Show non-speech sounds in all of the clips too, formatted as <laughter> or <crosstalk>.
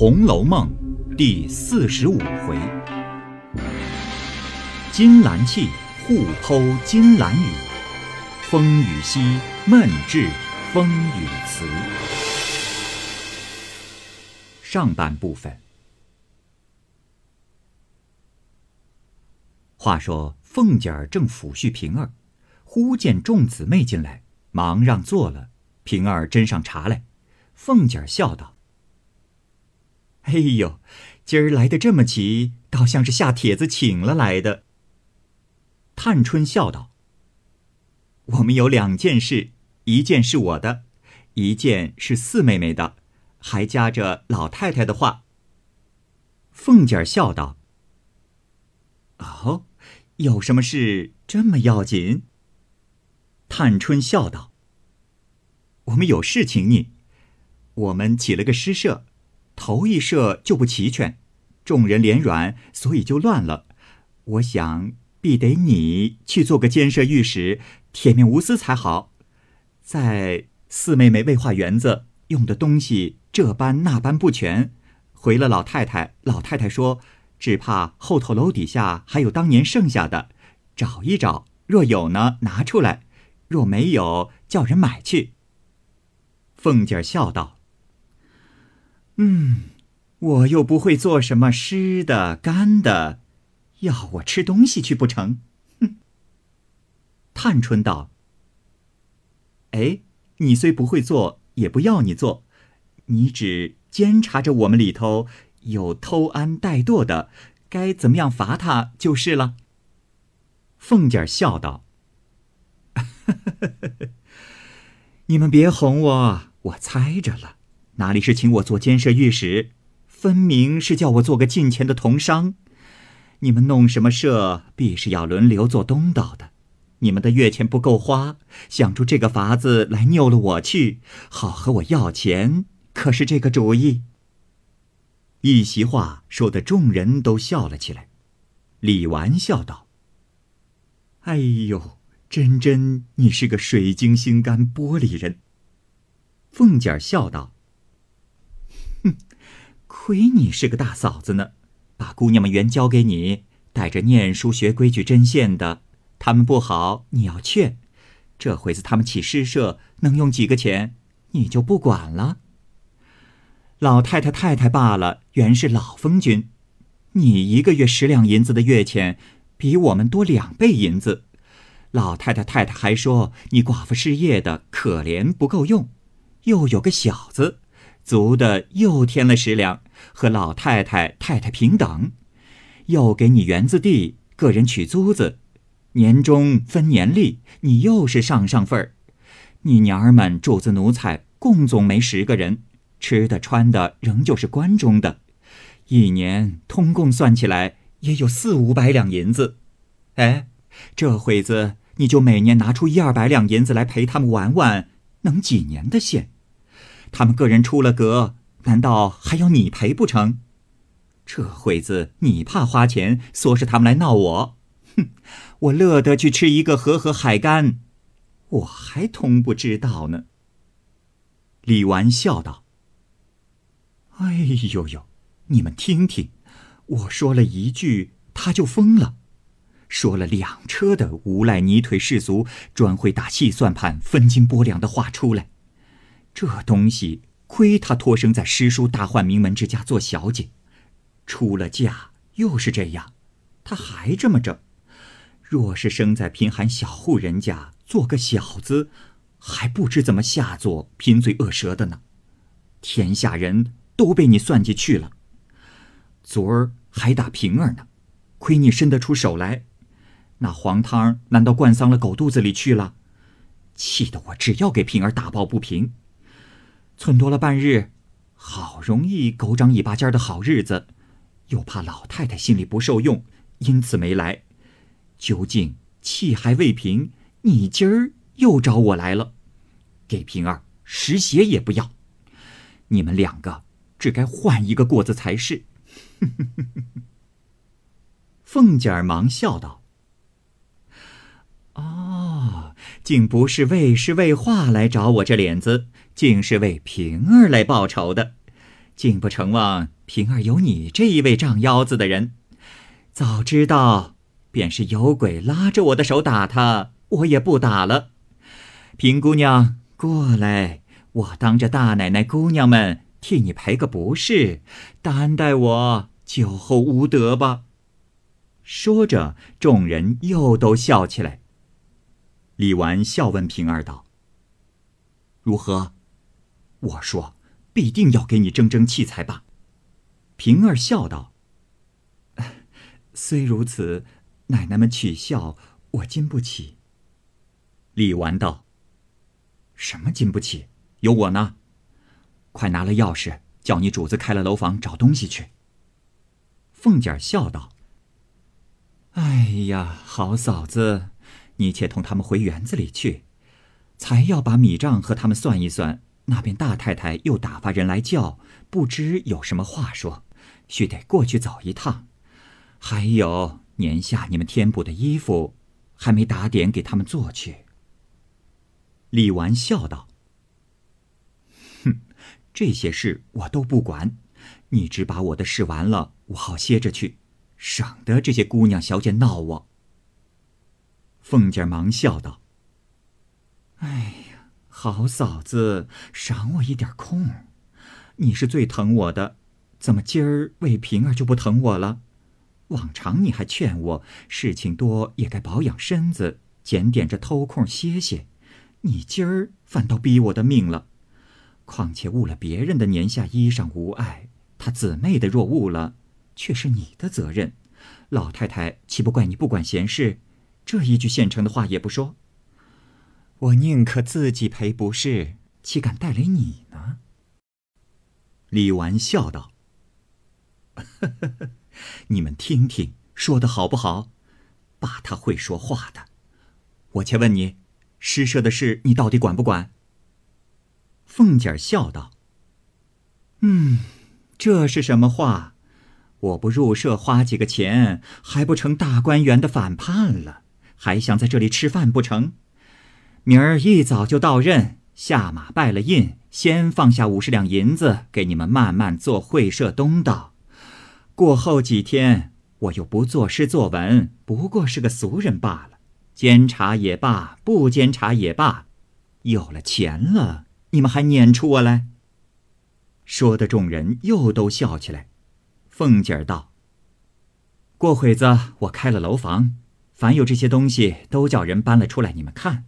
红楼梦》第四十五回：金兰气互剖金兰语，风雨夕闷至风雨词。上半部分。话说凤姐儿正抚恤平儿，忽见众姊妹进来，忙让坐了。平儿斟上茶来，凤姐儿笑道。哎呦，今儿来的这么急，倒像是下帖子请了来的。探春笑道：“我们有两件事，一件是我的，一件是四妹妹的，还夹着老太太的话。”凤姐儿笑道：“哦，有什么事这么要紧？”探春笑道：“我们有事请你，我们起了个诗社。”头一社就不齐全，众人连软，所以就乱了。我想必得你去做个监舍御史，铁面无私才好。在四妹妹未画园子，用的东西这般那般不全，回了老太太，老太太说，只怕后头楼底下还有当年剩下的，找一找，若有呢，拿出来；若没有，叫人买去。凤姐笑道。嗯，我又不会做什么湿的、干的，要我吃东西去不成？哼！探春道：“哎，你虽不会做，也不要你做，你只监察着我们里头有偷安怠惰的，该怎么样罚他就是了。”凤姐笑道：“ <laughs> 你们别哄我，我猜着了。”哪里是请我做监舍御史，分明是叫我做个近前的同商。你们弄什么社，必是要轮流做东道的。你们的月钱不够花，想出这个法子来拗了我去，好和我要钱，可是这个主意。一席话说的众人都笑了起来。李纨笑道：“哎呦，真真你是个水晶心肝玻璃人。”凤姐笑道。哼亏你是个大嫂子呢，把姑娘们原交给你，带着念书学规矩针线的，他们不好，你要劝。这回子他们起诗社，能用几个钱，你就不管了。老太太太太罢了，原是老封君，你一个月十两银子的月钱，比我们多两倍银子。老太太太太还说你寡妇失业的可怜不够用，又有个小子。足的又添了十两，和老太太太太平等，又给你园子地，个人取租子，年终分年例，你又是上上份儿。你娘儿们主子奴才共总没十个人，吃的穿的仍旧是关中的，一年通共算起来也有四五百两银子。哎，这会子你就每年拿出一二百两银子来陪他们玩玩，能几年的线？他们个人出了格，难道还要你赔不成？这会子你怕花钱，唆使他们来闹我？哼！我乐得去吃一个河河海干，我还通不知道呢。李纨笑道：“哎呦呦，你们听听，我说了一句，他就疯了；说了两车的无赖泥腿士卒，专会打细算盘、分斤拨两的话出来。”这东西亏他托生在诗书大宦名门之家做小姐，出了嫁又是这样，他还这么着。若是生在贫寒小户人家做个小子，还不知怎么下作贫嘴恶舌的呢。天下人都被你算计去了。昨儿还打平儿呢，亏你伸得出手来。那黄汤难道灌脏了狗肚子里去了？气得我只要给平儿打抱不平。寸多了半日，好容易狗长尾巴尖的好日子，又怕老太太心里不受用，因此没来。究竟气还未平，你今儿又找我来了，给平儿拾鞋也不要。你们两个只该换一个过子才是。凤姐儿忙笑道：“哦，竟不是为诗为画来找我这脸子。”竟是为平儿来报仇的，竟不成望平儿有你这一位仗腰子的人。早知道，便是有鬼拉着我的手打他，我也不打了。平姑娘，过来，我当着大奶奶、姑娘们替你赔个不是，担待我酒后无德吧。说着，众人又都笑起来。李纨笑问平儿道：“如何？”我说：“必定要给你争争气才罢。”平儿笑道：“虽如此，奶奶们取笑我经不起。”李纨道：“什么经不起？有我呢。快拿了钥匙，叫你主子开了楼房找东西去。”凤姐笑道。哎呀，好嫂子，你且同他们回园子里去，才要把米账和他们算一算。那边大太太又打发人来叫，不知有什么话说，须得过去走一趟。还有年下你们添补的衣服，还没打点给他们做去。李纨笑道：“哼，这些事我都不管，你只把我的事完了，我好歇着去。”省得这些姑娘小姐闹我。凤姐忙笑道：“哎，好嫂子，赏我一点空。你是最疼我的，怎么今儿为平儿就不疼我了？往常你还劝我事情多也该保养身子，检点着偷空歇歇。你今儿反倒逼我的命了。况且误了别人的年下衣裳无碍，他姊妹的若误了。”却是你的责任，老太太岂不怪你不管闲事？这一句现成的话也不说。我宁可自己赔不是，岂敢带来你呢？李纨笑道：“ <laughs> 你们听听，说的好不好？把他会说话的。我且问你，诗社的事你到底管不管？”凤姐笑道：“嗯，这是什么话？”我不入社花几个钱，还不成大观园的反叛了？还想在这里吃饭不成？明儿一早就到任，下马拜了印，先放下五十两银子给你们慢慢做会社东道。过后几天，我又不作诗作文，不过是个俗人罢了。监察也罢，不监察也罢，有了钱了，你们还撵出我来？说的众人又都笑起来。凤姐儿道：“过会子我开了楼房，凡有这些东西都叫人搬了出来，你们看。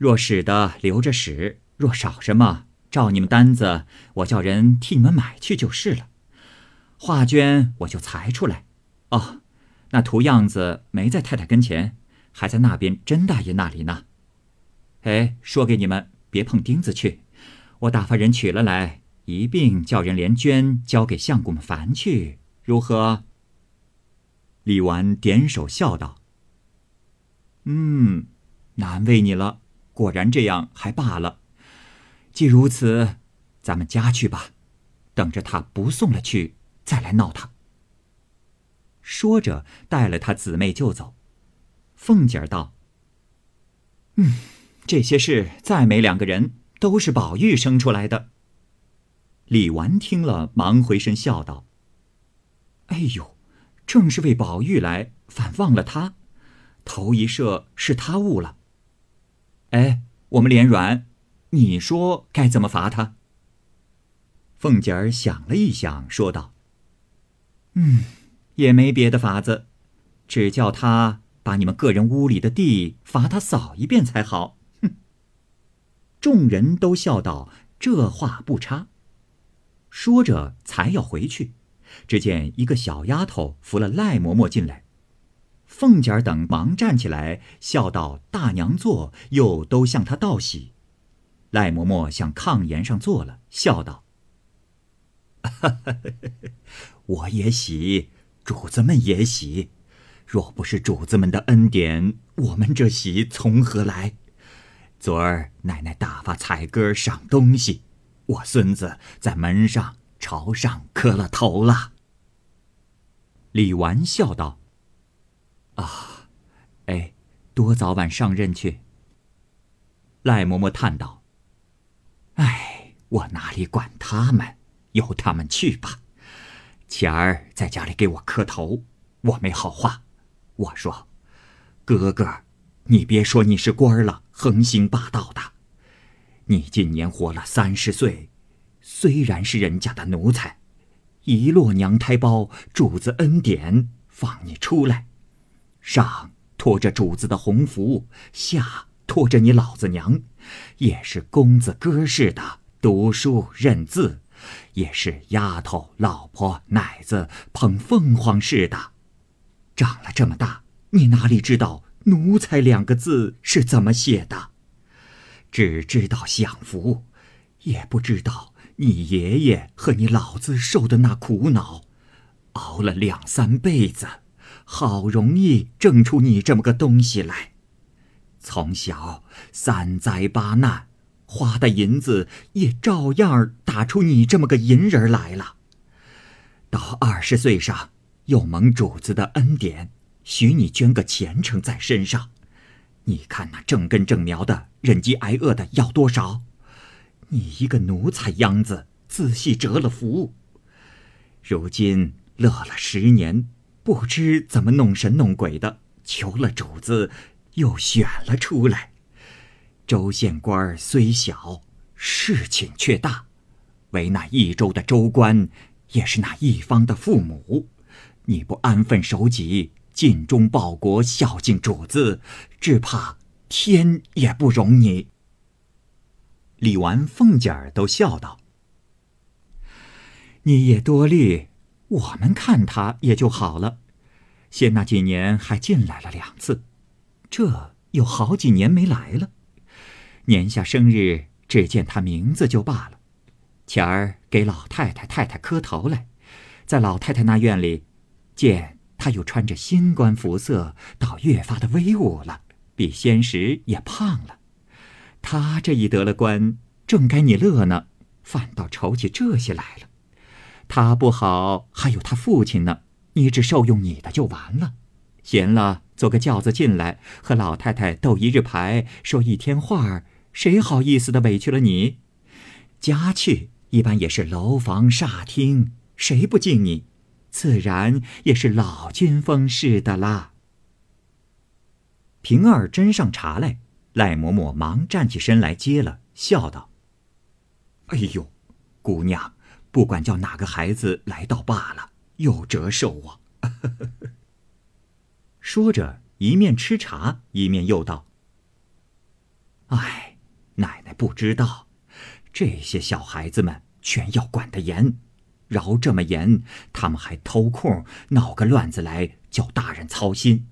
若使的留着使，若少什么，照你们单子，我叫人替你们买去就是了。画绢我就裁出来。哦，那图样子没在太太跟前，还在那边甄大爷那里呢。哎，说给你们，别碰钉子去，我打发人取了来。”一并叫人连绢交给相公们烦去，如何？李纨点手笑道：“嗯，难为你了。果然这样还罢了。既如此，咱们家去吧，等着他不送了去，再来闹他。”说着，带了他姊妹就走。凤姐儿道：“嗯，这些事再没两个人，都是宝玉生出来的。”李纨听了，忙回身笑道：“哎呦，正是为宝玉来，反忘了他。头一射是他误了。哎，我们连软，你说该怎么罚他？”凤姐儿想了一想，说道：“嗯，也没别的法子，只叫他把你们个人屋里的地罚他扫一遍才好。”哼！众人都笑道：“这话不差。”说着，才要回去，只见一个小丫头扶了赖嬷嬷进来，凤姐儿等忙站起来，笑道：“大娘坐，又都向她道喜。”赖嬷嬷向炕沿上坐了，笑道：“ <laughs> 我也喜，主子们也喜。若不是主子们的恩典，我们这喜从何来？昨儿奶奶大发彩歌赏东西。”我孙子在门上朝上磕了头了。李纨笑道：“啊，哎，多早晚上任去。”赖嬷嬷叹道：“哎，我哪里管他们？由他们去吧。前儿在家里给我磕头，我没好话。我说：“哥哥，你别说你是官了，横行霸道的。你今年活了三十岁，虽然是人家的奴才，一落娘胎包，主子恩典放你出来，上拖着主子的红福，下拖着你老子娘，也是公子哥似的读书认字，也是丫头、老婆、奶子捧凤凰似的。”长了这么大，你哪里知道“奴才”两个字是怎么写的？只知道享福，也不知道你爷爷和你老子受的那苦恼，熬了两三辈子，好容易挣出你这么个东西来。从小三灾八难，花的银子也照样打出你这么个银人来了。到二十岁上。又蒙主子的恩典，许你捐个前程在身上。你看那正根正苗的忍饥挨饿的要多少？你一个奴才秧子，仔细折了福。如今乐了十年，不知怎么弄神弄鬼的，求了主子，又选了出来。州县官虽小，事情却大，为那一州的州官，也是那一方的父母。你不安分守己，尽忠报国，孝敬主子，只怕天也不容你。李纨、凤姐儿都笑道：“你也多虑，我们看他也就好了。先那几年还进来了两次，这有好几年没来了。年下生日只见他名字就罢了，前儿给老太太、太太磕头来，在老太太那院里。”见他又穿着新官服色，倒越发的威武了，比先时也胖了。他这一得了官，正该你乐呢，反倒愁起这些来了。他不好，还有他父亲呢，你只受用你的就完了。闲了，坐个轿子进来，和老太太斗一日牌，说一天话儿，谁好意思的委屈了你？家去一般也是楼房煞厅，谁不敬你？自然也是老君风似的啦。平儿斟上茶来，赖嬷嬷忙站起身来接了，笑道：“哎呦，姑娘，不管叫哪个孩子来到罢了，有折寿啊。<laughs> ”说着，一面吃茶，一面又道：“哎，奶奶不知道，这些小孩子们全要管得严。”饶这么严，他们还偷空闹个乱子来，叫大人操心。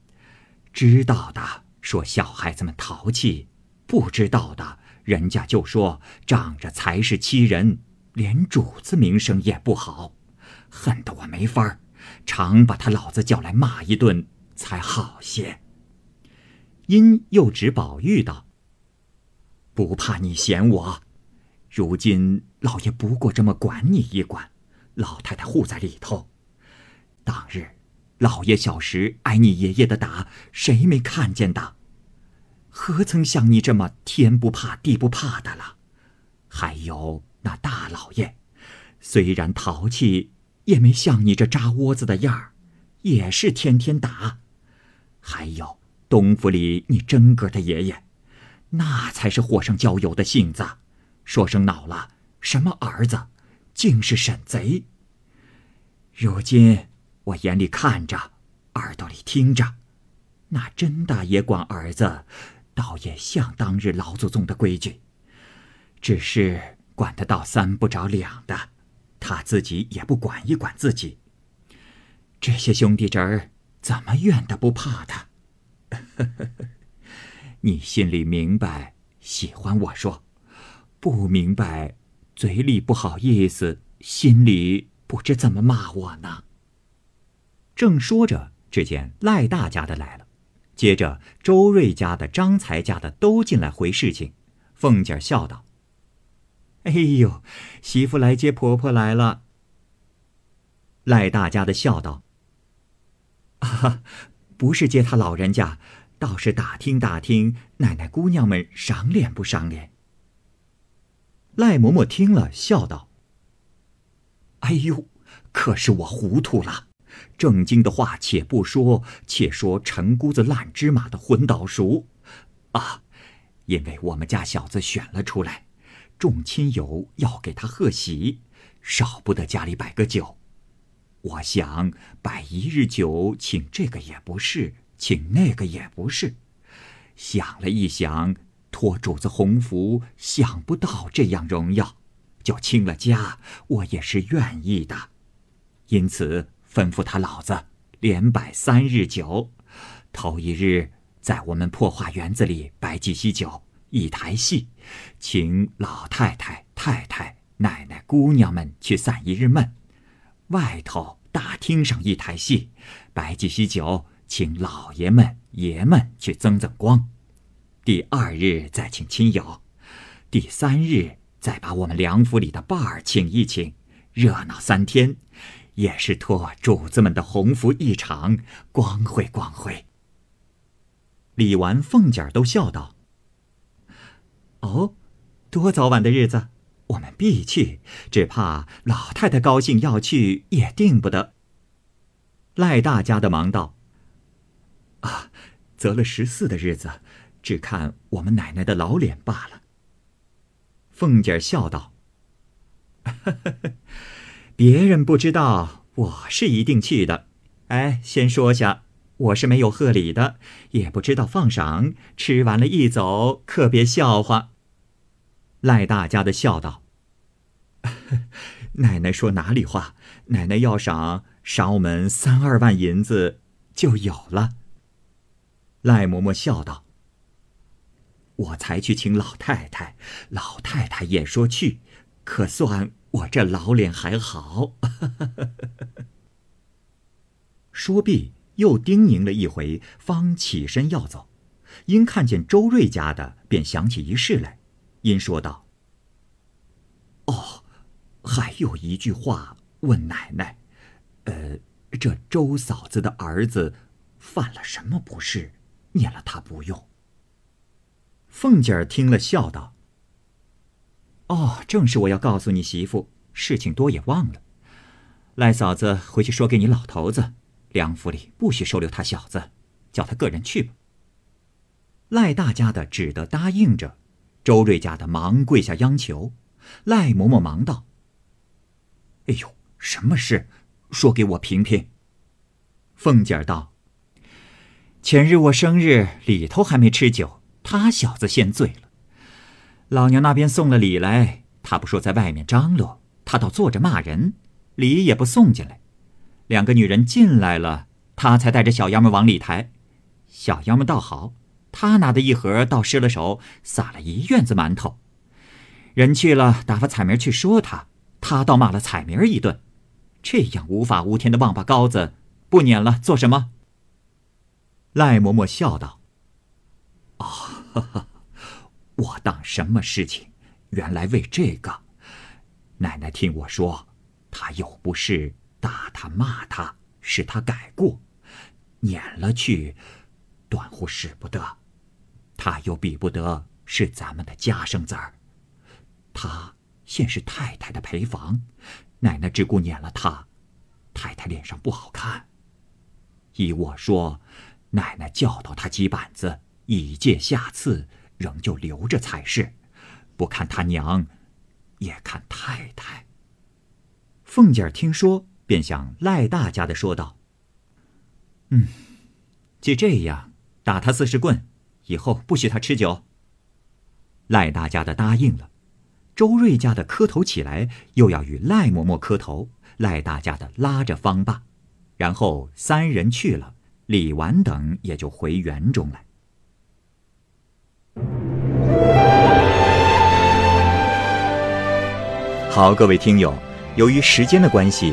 知道的说小孩子们淘气，不知道的人家就说仗着才是欺人，连主子名声也不好，恨得我没法儿，常把他老子叫来骂一顿才好些。因又指宝玉道：“不怕你嫌我，如今老爷不过这么管你一管。”老太太护在里头，当日老爷小时挨你爷爷的打，谁没看见的？何曾像你这么天不怕地不怕的了？还有那大老爷，虽然淘气，也没像你这扎窝子的样儿，也是天天打。还有东府里你真格的爷爷，那才是火上浇油的性子，说声恼了，什么儿子？竟是沈贼。如今我眼里看着，耳朵里听着，那甄大爷管儿子，倒也像当日老祖宗的规矩，只是管得到三不着两的，他自己也不管一管自己。这些兄弟侄儿怎么怨的不怕他？<laughs> 你心里明白，喜欢我说；不明白，嘴里不好意思。心里不知怎么骂我呢。正说着，只见赖大家的来了，接着周瑞家的、张才家的都进来回事情。凤姐笑道：“哎呦，媳妇来接婆婆来了。”赖大家的笑道：“啊，不是接他老人家，倒是打听打听奶奶姑娘们赏脸不赏脸。”赖嬷嬷听了，笑道。哎呦，可是我糊涂了。正经的话且不说，且说陈姑子烂芝麻的昏倒熟，啊，因为我们家小子选了出来，众亲友要给他贺喜，少不得家里摆个酒。我想摆一日酒，请这个也不是，请那个也不是。想了一想，托主子洪福，想不到这样荣耀，就清了家，我也是愿意的。因此。吩咐他老子连摆三日酒，头一日在我们破化园子里摆几席酒，一台戏，请老太太、太太、奶奶、姑娘们去散一日闷；外头大厅上一台戏，摆几席酒，请老爷们、爷们去增增光。第二日再请亲友，第三日再把我们梁府里的伴儿请一请，热闹三天。也是托主子们的鸿福一场，光辉光辉。李纨、凤姐儿都笑道：“哦，多早晚的日子，我们必去，只怕老太太高兴要去，也定不得。”赖大家的忙道：“啊，择了十四的日子，只看我们奶奶的老脸罢了。”凤姐儿笑道：“呵呵呵。”别人不知道，我是一定去的。哎，先说下，我是没有贺礼的，也不知道放赏。吃完了一走，可别笑话。赖大家的笑道：“ <laughs> 奶奶说哪里话？奶奶要赏，赏我们三二万银子就有了。”赖嬷嬷笑道：“我才去请老太太，老太太也说去，可算。”我这老脸还好。<laughs> 说毕，又叮咛了一回，方起身要走。因看见周瑞家的，便想起一事来，因说道：“哦，还有一句话问奶奶，呃，这周嫂子的儿子犯了什么不是？念了他不用。”凤姐儿听了，笑道。哦，正是我要告诉你媳妇，事情多也忘了。赖嫂子回去说给你老头子，梁府里不许收留他小子，叫他个人去吧。赖大家的只得答应着，周瑞家的忙跪下央求。赖嬷嬷忙道：“哎呦，什么事？说给我评评。”凤姐儿道：“前日我生日里头还没吃酒，他小子先醉了。”老娘那边送了礼来，他不说在外面张罗，他倒坐着骂人，礼也不送进来。两个女人进来了，他才带着小丫们往里抬。小丫们倒好，他拿的一盒倒失了手，撒了一院子馒头。人去了，打发彩明去说他，他倒骂了彩明一顿。这样无法无天的王八羔子，不撵了做什么？赖嬷嬷笑道：“哦，”我当什么事情？原来为这个。奶奶听我说，他又不是，打他骂他，使他改过，撵了去，断乎使不得。他又比不得是咱们的家生子儿。他现是太太的陪房，奶奶只顾撵了他，太太脸上不好看。依我说，奶奶教导他几板子，以戒下次。仍旧留着才是，不看他娘，也看太太。凤姐儿听说，便向赖大家的说道：“嗯，既这样，打他四十棍，以后不许他吃酒。”赖大家的答应了。周瑞家的磕头起来，又要与赖嬷嬷磕头。赖大家的拉着方爸，然后三人去了，李纨等也就回园中来。好，各位听友，由于时间的关系，